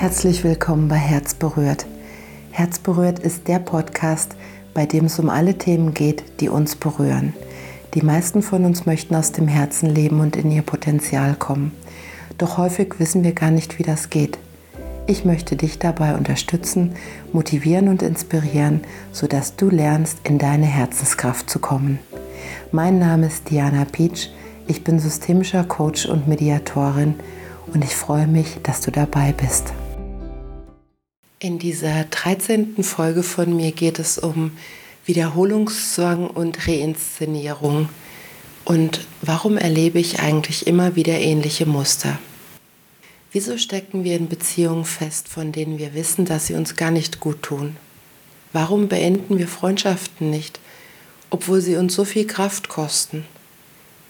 Herzlich willkommen bei Herz berührt. Herz berührt ist der Podcast, bei dem es um alle Themen geht, die uns berühren. Die meisten von uns möchten aus dem Herzen leben und in ihr Potenzial kommen. Doch häufig wissen wir gar nicht, wie das geht. Ich möchte dich dabei unterstützen, motivieren und inspirieren, sodass du lernst, in deine Herzenskraft zu kommen. Mein Name ist Diana Peach. Ich bin systemischer Coach und Mediatorin und ich freue mich, dass du dabei bist. In dieser 13. Folge von mir geht es um Wiederholungszwang und Reinszenierung. Und warum erlebe ich eigentlich immer wieder ähnliche Muster? Wieso stecken wir in Beziehungen fest, von denen wir wissen, dass sie uns gar nicht gut tun? Warum beenden wir Freundschaften nicht, obwohl sie uns so viel Kraft kosten?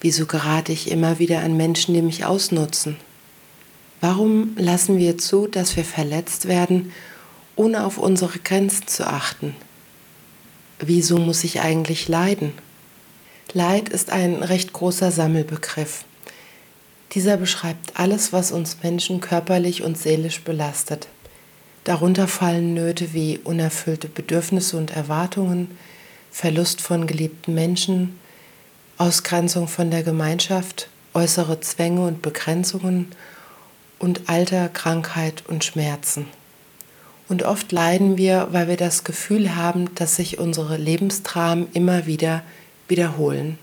Wieso gerate ich immer wieder an Menschen, die mich ausnutzen? Warum lassen wir zu, dass wir verletzt werden ohne auf unsere Grenzen zu achten. Wieso muss ich eigentlich leiden? Leid ist ein recht großer Sammelbegriff. Dieser beschreibt alles, was uns Menschen körperlich und seelisch belastet. Darunter fallen Nöte wie unerfüllte Bedürfnisse und Erwartungen, Verlust von geliebten Menschen, Ausgrenzung von der Gemeinschaft, äußere Zwänge und Begrenzungen und Alter, Krankheit und Schmerzen. Und oft leiden wir, weil wir das Gefühl haben, dass sich unsere Lebensdramen immer wieder wiederholen.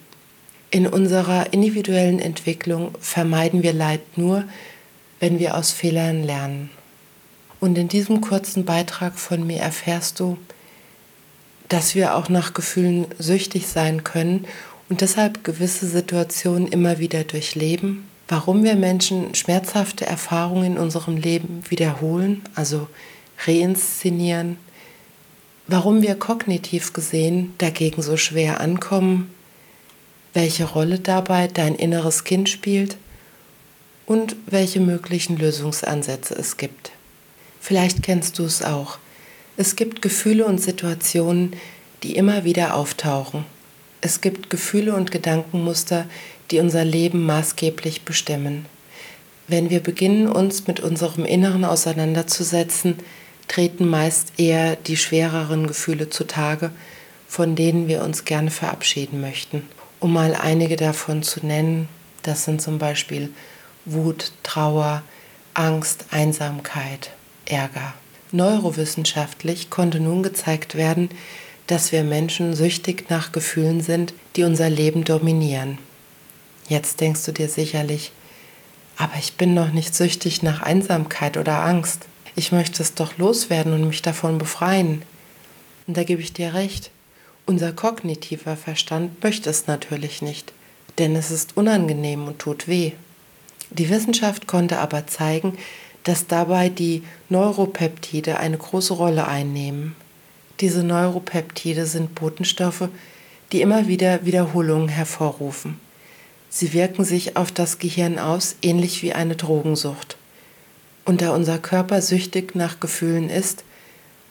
In unserer individuellen Entwicklung vermeiden wir Leid nur, wenn wir aus Fehlern lernen. Und in diesem kurzen Beitrag von mir erfährst du, dass wir auch nach Gefühlen süchtig sein können und deshalb gewisse Situationen immer wieder durchleben, warum wir Menschen schmerzhafte Erfahrungen in unserem Leben wiederholen, also reinszenieren, warum wir kognitiv gesehen dagegen so schwer ankommen, welche Rolle dabei dein inneres Kind spielt und welche möglichen Lösungsansätze es gibt. Vielleicht kennst du es auch. Es gibt Gefühle und Situationen, die immer wieder auftauchen. Es gibt Gefühle und Gedankenmuster, die unser Leben maßgeblich bestimmen. Wenn wir beginnen, uns mit unserem Inneren auseinanderzusetzen, treten meist eher die schwereren Gefühle zutage, von denen wir uns gerne verabschieden möchten. Um mal einige davon zu nennen, das sind zum Beispiel Wut, Trauer, Angst, Einsamkeit, Ärger. Neurowissenschaftlich konnte nun gezeigt werden, dass wir Menschen süchtig nach Gefühlen sind, die unser Leben dominieren. Jetzt denkst du dir sicherlich, aber ich bin noch nicht süchtig nach Einsamkeit oder Angst ich möchte es doch loswerden und mich davon befreien. Und da gebe ich dir recht. Unser kognitiver Verstand möchte es natürlich nicht, denn es ist unangenehm und tut weh. Die Wissenschaft konnte aber zeigen, dass dabei die Neuropeptide eine große Rolle einnehmen. Diese Neuropeptide sind Botenstoffe, die immer wieder Wiederholungen hervorrufen. Sie wirken sich auf das Gehirn aus, ähnlich wie eine Drogensucht. Und da unser Körper süchtig nach Gefühlen ist,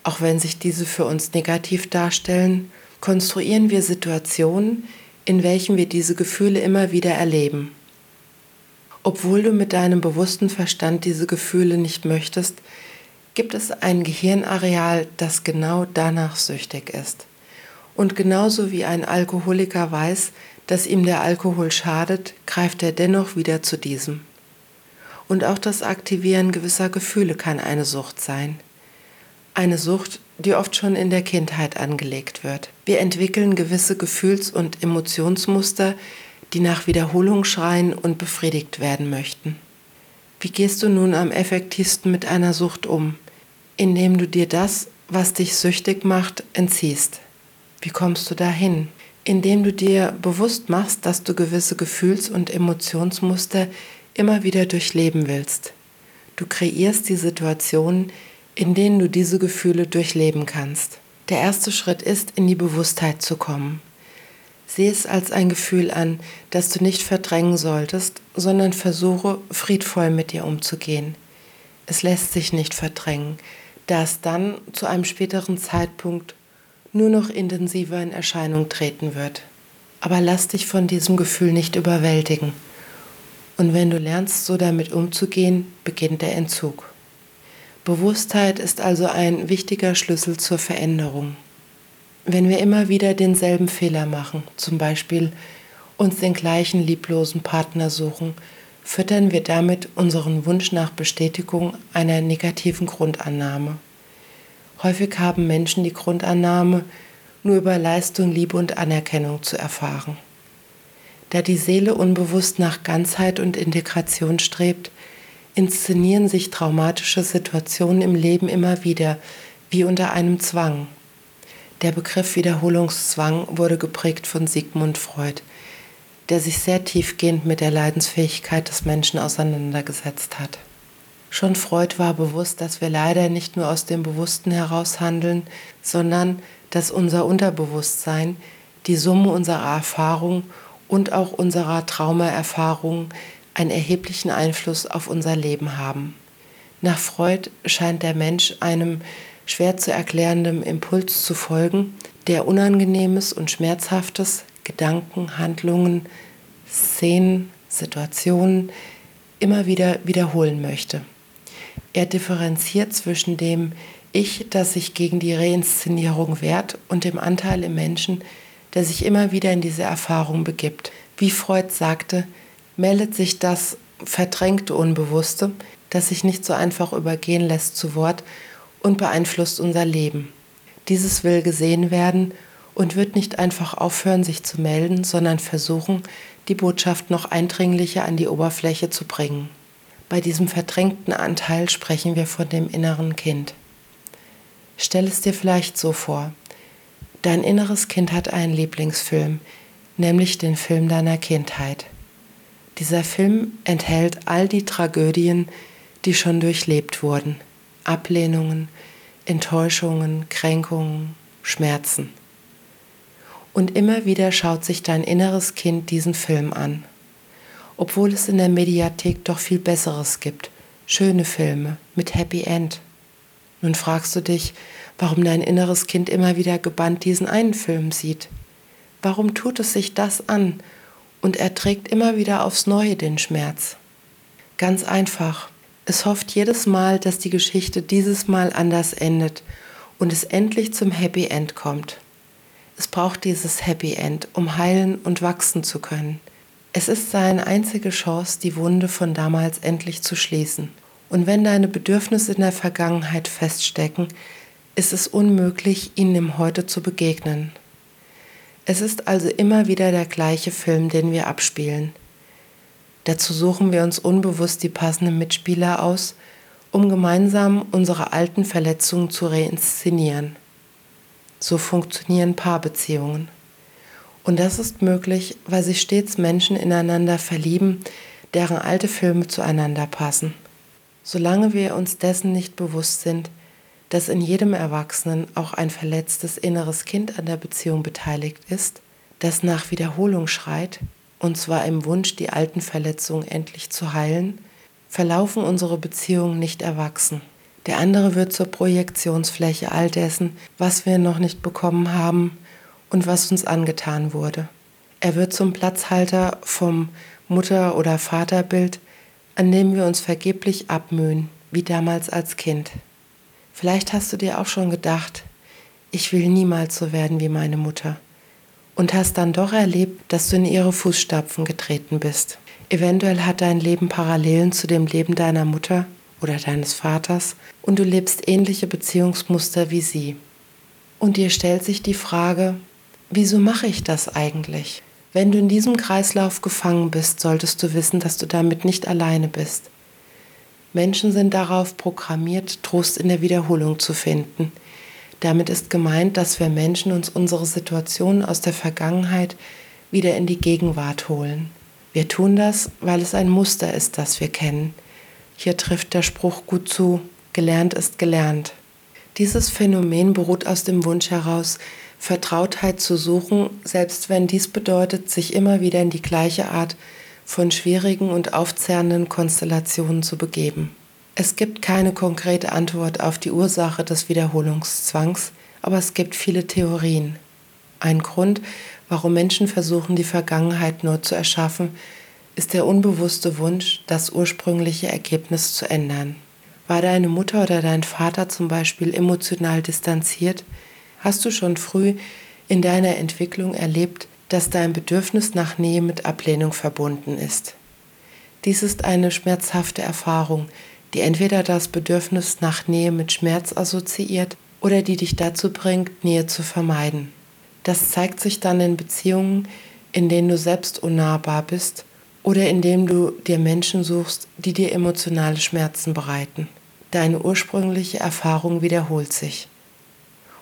auch wenn sich diese für uns negativ darstellen, konstruieren wir Situationen, in welchen wir diese Gefühle immer wieder erleben. Obwohl du mit deinem bewussten Verstand diese Gefühle nicht möchtest, gibt es ein Gehirnareal, das genau danach süchtig ist. Und genauso wie ein Alkoholiker weiß, dass ihm der Alkohol schadet, greift er dennoch wieder zu diesem. Und auch das Aktivieren gewisser Gefühle kann eine Sucht sein. Eine Sucht, die oft schon in der Kindheit angelegt wird. Wir entwickeln gewisse Gefühls- und Emotionsmuster, die nach Wiederholung schreien und befriedigt werden möchten. Wie gehst du nun am effektivsten mit einer Sucht um? Indem du dir das, was dich süchtig macht, entziehst. Wie kommst du dahin? Indem du dir bewusst machst, dass du gewisse Gefühls- und Emotionsmuster immer wieder durchleben willst. Du kreierst die Situationen, in denen du diese Gefühle durchleben kannst. Der erste Schritt ist, in die Bewusstheit zu kommen. Sieh es als ein Gefühl an, das du nicht verdrängen solltest, sondern versuche, friedvoll mit dir umzugehen. Es lässt sich nicht verdrängen, da es dann zu einem späteren Zeitpunkt nur noch intensiver in Erscheinung treten wird. Aber lass dich von diesem Gefühl nicht überwältigen. Und wenn du lernst, so damit umzugehen, beginnt der Entzug. Bewusstheit ist also ein wichtiger Schlüssel zur Veränderung. Wenn wir immer wieder denselben Fehler machen, zum Beispiel uns den gleichen lieblosen Partner suchen, füttern wir damit unseren Wunsch nach Bestätigung einer negativen Grundannahme. Häufig haben Menschen die Grundannahme, nur über Leistung, Liebe und Anerkennung zu erfahren. Da die Seele unbewusst nach Ganzheit und Integration strebt, inszenieren sich traumatische Situationen im Leben immer wieder, wie unter einem Zwang. Der Begriff Wiederholungszwang wurde geprägt von Sigmund Freud, der sich sehr tiefgehend mit der Leidensfähigkeit des Menschen auseinandergesetzt hat. Schon Freud war bewusst, dass wir leider nicht nur aus dem Bewussten heraus handeln, sondern dass unser Unterbewusstsein die Summe unserer Erfahrung und auch unserer Traumaerfahrungen einen erheblichen Einfluss auf unser Leben haben. Nach Freud scheint der Mensch einem schwer zu erklärenden Impuls zu folgen, der Unangenehmes und Schmerzhaftes, Gedanken, Handlungen, Szenen, Situationen immer wieder wiederholen möchte. Er differenziert zwischen dem Ich, das sich gegen die Reinszenierung wehrt, und dem Anteil im Menschen, der sich immer wieder in diese Erfahrung begibt. Wie Freud sagte, meldet sich das verdrängte Unbewusste, das sich nicht so einfach übergehen lässt, zu Wort und beeinflusst unser Leben. Dieses will gesehen werden und wird nicht einfach aufhören, sich zu melden, sondern versuchen, die Botschaft noch eindringlicher an die Oberfläche zu bringen. Bei diesem verdrängten Anteil sprechen wir von dem inneren Kind. Stell es dir vielleicht so vor. Dein inneres Kind hat einen Lieblingsfilm, nämlich den Film deiner Kindheit. Dieser Film enthält all die Tragödien, die schon durchlebt wurden. Ablehnungen, Enttäuschungen, Kränkungen, Schmerzen. Und immer wieder schaut sich dein inneres Kind diesen Film an obwohl es in der Mediathek doch viel Besseres gibt. Schöne Filme mit Happy End. Nun fragst du dich, warum dein inneres Kind immer wieder gebannt diesen einen Film sieht. Warum tut es sich das an und erträgt immer wieder aufs Neue den Schmerz? Ganz einfach. Es hofft jedes Mal, dass die Geschichte dieses Mal anders endet und es endlich zum Happy End kommt. Es braucht dieses Happy End, um heilen und wachsen zu können. Es ist seine einzige Chance, die Wunde von damals endlich zu schließen. Und wenn deine Bedürfnisse in der Vergangenheit feststecken, ist es unmöglich, ihnen im Heute zu begegnen. Es ist also immer wieder der gleiche Film, den wir abspielen. Dazu suchen wir uns unbewusst die passenden Mitspieler aus, um gemeinsam unsere alten Verletzungen zu reinszenieren. So funktionieren Paarbeziehungen. Und das ist möglich, weil sich stets Menschen ineinander verlieben, deren alte Filme zueinander passen. Solange wir uns dessen nicht bewusst sind, dass in jedem Erwachsenen auch ein verletztes inneres Kind an der Beziehung beteiligt ist, das nach Wiederholung schreit, und zwar im Wunsch, die alten Verletzungen endlich zu heilen, verlaufen unsere Beziehungen nicht erwachsen. Der andere wird zur Projektionsfläche all dessen, was wir noch nicht bekommen haben, und was uns angetan wurde. Er wird zum Platzhalter vom Mutter- oder Vaterbild, an dem wir uns vergeblich abmühen, wie damals als Kind. Vielleicht hast du dir auch schon gedacht, ich will niemals so werden wie meine Mutter. Und hast dann doch erlebt, dass du in ihre Fußstapfen getreten bist. Eventuell hat dein Leben Parallelen zu dem Leben deiner Mutter oder deines Vaters und du lebst ähnliche Beziehungsmuster wie sie. Und dir stellt sich die Frage, wieso mache ich das eigentlich? Wenn du in diesem Kreislauf gefangen bist, solltest du wissen, dass du damit nicht alleine bist. Menschen sind darauf programmiert, Trost in der Wiederholung zu finden. Damit ist gemeint, dass wir Menschen uns unsere Situationen aus der Vergangenheit wieder in die Gegenwart holen. Wir tun das, weil es ein Muster ist, das wir kennen. Hier trifft der Spruch gut zu, gelernt ist gelernt. Dieses Phänomen beruht aus dem Wunsch heraus, Vertrautheit zu suchen, selbst wenn dies bedeutet, sich immer wieder in die gleiche Art von schwierigen und aufzerrenden Konstellationen zu begeben. Es gibt keine konkrete Antwort auf die Ursache des Wiederholungszwangs, aber es gibt viele Theorien. Ein Grund, warum Menschen versuchen, die Vergangenheit nur zu erschaffen, ist der unbewusste Wunsch, das ursprüngliche Ergebnis zu ändern. War deine Mutter oder dein Vater zum Beispiel emotional distanziert? Hast du schon früh in deiner Entwicklung erlebt, dass dein Bedürfnis nach Nähe mit Ablehnung verbunden ist? Dies ist eine schmerzhafte Erfahrung, die entweder das Bedürfnis nach Nähe mit Schmerz assoziiert oder die dich dazu bringt, Nähe zu vermeiden. Das zeigt sich dann in Beziehungen, in denen du selbst unnahbar bist oder indem du dir Menschen suchst, die dir emotionale Schmerzen bereiten. Deine ursprüngliche Erfahrung wiederholt sich.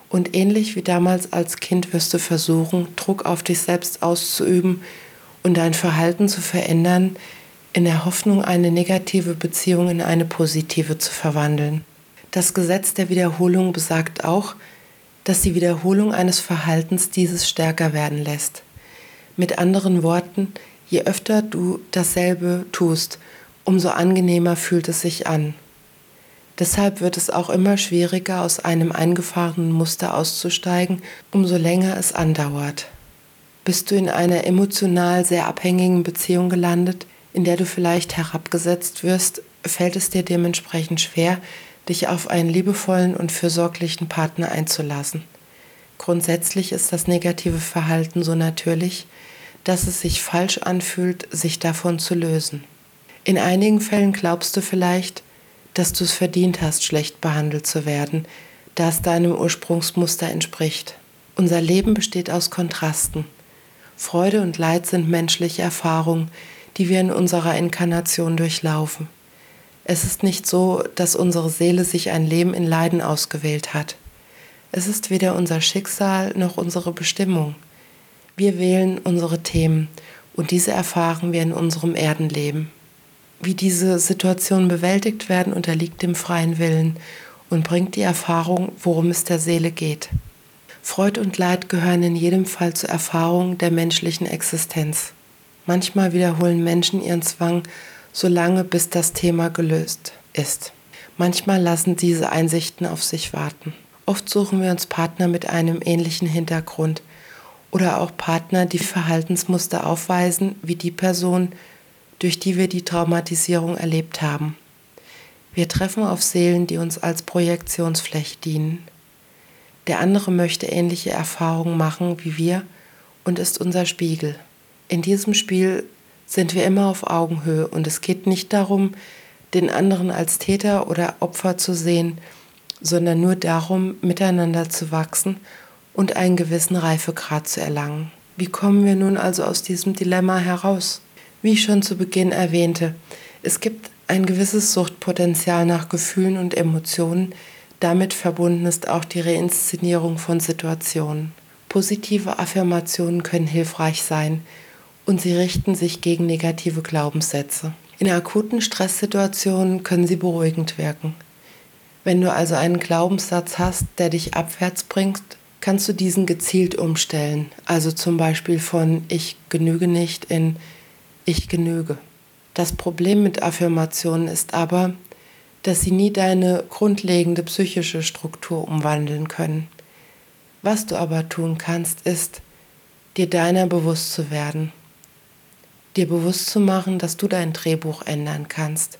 Und ähnlich wie damals als Kind wirst du versuchen, Druck auf dich selbst auszuüben und dein Verhalten zu verändern, in der Hoffnung, eine negative Beziehung in eine positive zu verwandeln. Das Gesetz der Wiederholung besagt auch, dass die Wiederholung eines Verhaltens dieses stärker werden lässt. Mit anderen Worten, Je öfter du dasselbe tust, umso angenehmer fühlt es sich an. Deshalb wird es auch immer schwieriger, aus einem eingefahrenen Muster auszusteigen, umso länger es andauert. Bist du in einer emotional sehr abhängigen Beziehung gelandet, in der du vielleicht herabgesetzt wirst, fällt es dir dementsprechend schwer, dich auf einen liebevollen und fürsorglichen Partner einzulassen. Grundsätzlich ist das negative Verhalten so natürlich, dass es sich falsch anfühlt, sich davon zu lösen. In einigen Fällen glaubst du vielleicht, dass du es verdient hast, schlecht behandelt zu werden, da es deinem Ursprungsmuster entspricht. Unser Leben besteht aus Kontrasten. Freude und Leid sind menschliche Erfahrungen, die wir in unserer Inkarnation durchlaufen. Es ist nicht so, dass unsere Seele sich ein Leben in Leiden ausgewählt hat. Es ist weder unser Schicksal noch unsere Bestimmung. Wir wählen unsere Themen und diese erfahren wir in unserem Erdenleben. Wie diese Situationen bewältigt werden, unterliegt dem freien Willen und bringt die Erfahrung, worum es der Seele geht. Freud und Leid gehören in jedem Fall zur Erfahrung der menschlichen Existenz. Manchmal wiederholen Menschen ihren Zwang so lange, bis das Thema gelöst ist. Manchmal lassen diese Einsichten auf sich warten. Oft suchen wir uns Partner mit einem ähnlichen Hintergrund, oder auch Partner, die Verhaltensmuster aufweisen, wie die Person, durch die wir die Traumatisierung erlebt haben. Wir treffen auf Seelen, die uns als Projektionsfläche dienen. Der andere möchte ähnliche Erfahrungen machen wie wir und ist unser Spiegel. In diesem Spiel sind wir immer auf Augenhöhe und es geht nicht darum, den anderen als Täter oder Opfer zu sehen, sondern nur darum, miteinander zu wachsen und einen gewissen Reifegrad zu erlangen. Wie kommen wir nun also aus diesem Dilemma heraus? Wie ich schon zu Beginn erwähnte, es gibt ein gewisses Suchtpotenzial nach Gefühlen und Emotionen, damit verbunden ist auch die Reinszenierung von Situationen. Positive Affirmationen können hilfreich sein und sie richten sich gegen negative Glaubenssätze. In akuten Stresssituationen können sie beruhigend wirken. Wenn du also einen Glaubenssatz hast, der dich abwärts bringt, kannst du diesen gezielt umstellen. Also zum Beispiel von ich genüge nicht in ich genüge. Das Problem mit Affirmationen ist aber, dass sie nie deine grundlegende psychische Struktur umwandeln können. Was du aber tun kannst, ist, dir deiner bewusst zu werden, dir bewusst zu machen, dass du dein Drehbuch ändern kannst,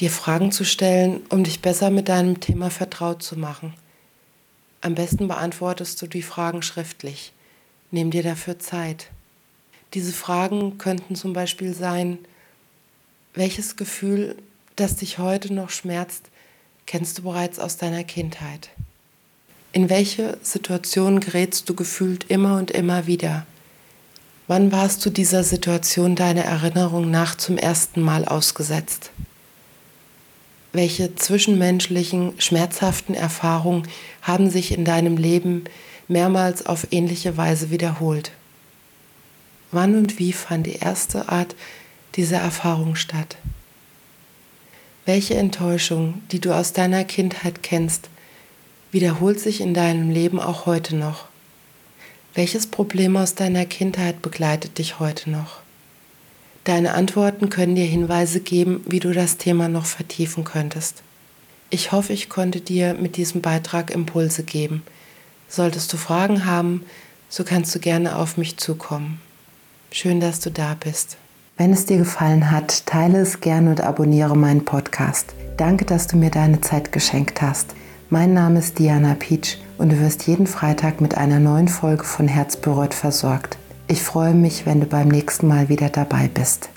dir Fragen zu stellen, um dich besser mit deinem Thema vertraut zu machen. Am besten beantwortest du die Fragen schriftlich. Nimm dir dafür Zeit. Diese Fragen könnten zum Beispiel sein, welches Gefühl, das dich heute noch schmerzt, kennst du bereits aus deiner Kindheit? In welche Situation gerätst du gefühlt immer und immer wieder? Wann warst du dieser Situation deiner Erinnerung nach zum ersten Mal ausgesetzt? welche zwischenmenschlichen, schmerzhaften Erfahrungen haben sich in deinem Leben mehrmals auf ähnliche Weise wiederholt? Wann und wie fand die erste Art dieser Erfahrung statt? Welche Enttäuschung, die du aus deiner Kindheit kennst, wiederholt sich in deinem Leben auch heute noch? Welches Problem aus deiner Kindheit begleitet dich heute noch? Deine Antworten können dir Hinweise geben, wie du das Thema noch vertiefen könntest. Ich hoffe, ich konnte dir mit diesem Beitrag Impulse geben. Solltest du Fragen haben, so kannst du gerne auf mich zukommen. Schön, dass du da bist. Wenn es dir gefallen hat, teile es gerne und abonniere meinen Podcast. Danke, dass du mir deine Zeit geschenkt hast. Mein Name ist Diana Peach und du wirst jeden Freitag mit einer neuen Folge von Herz versorgt. Ich freue mich, wenn du beim nächsten Mal wieder dabei bist.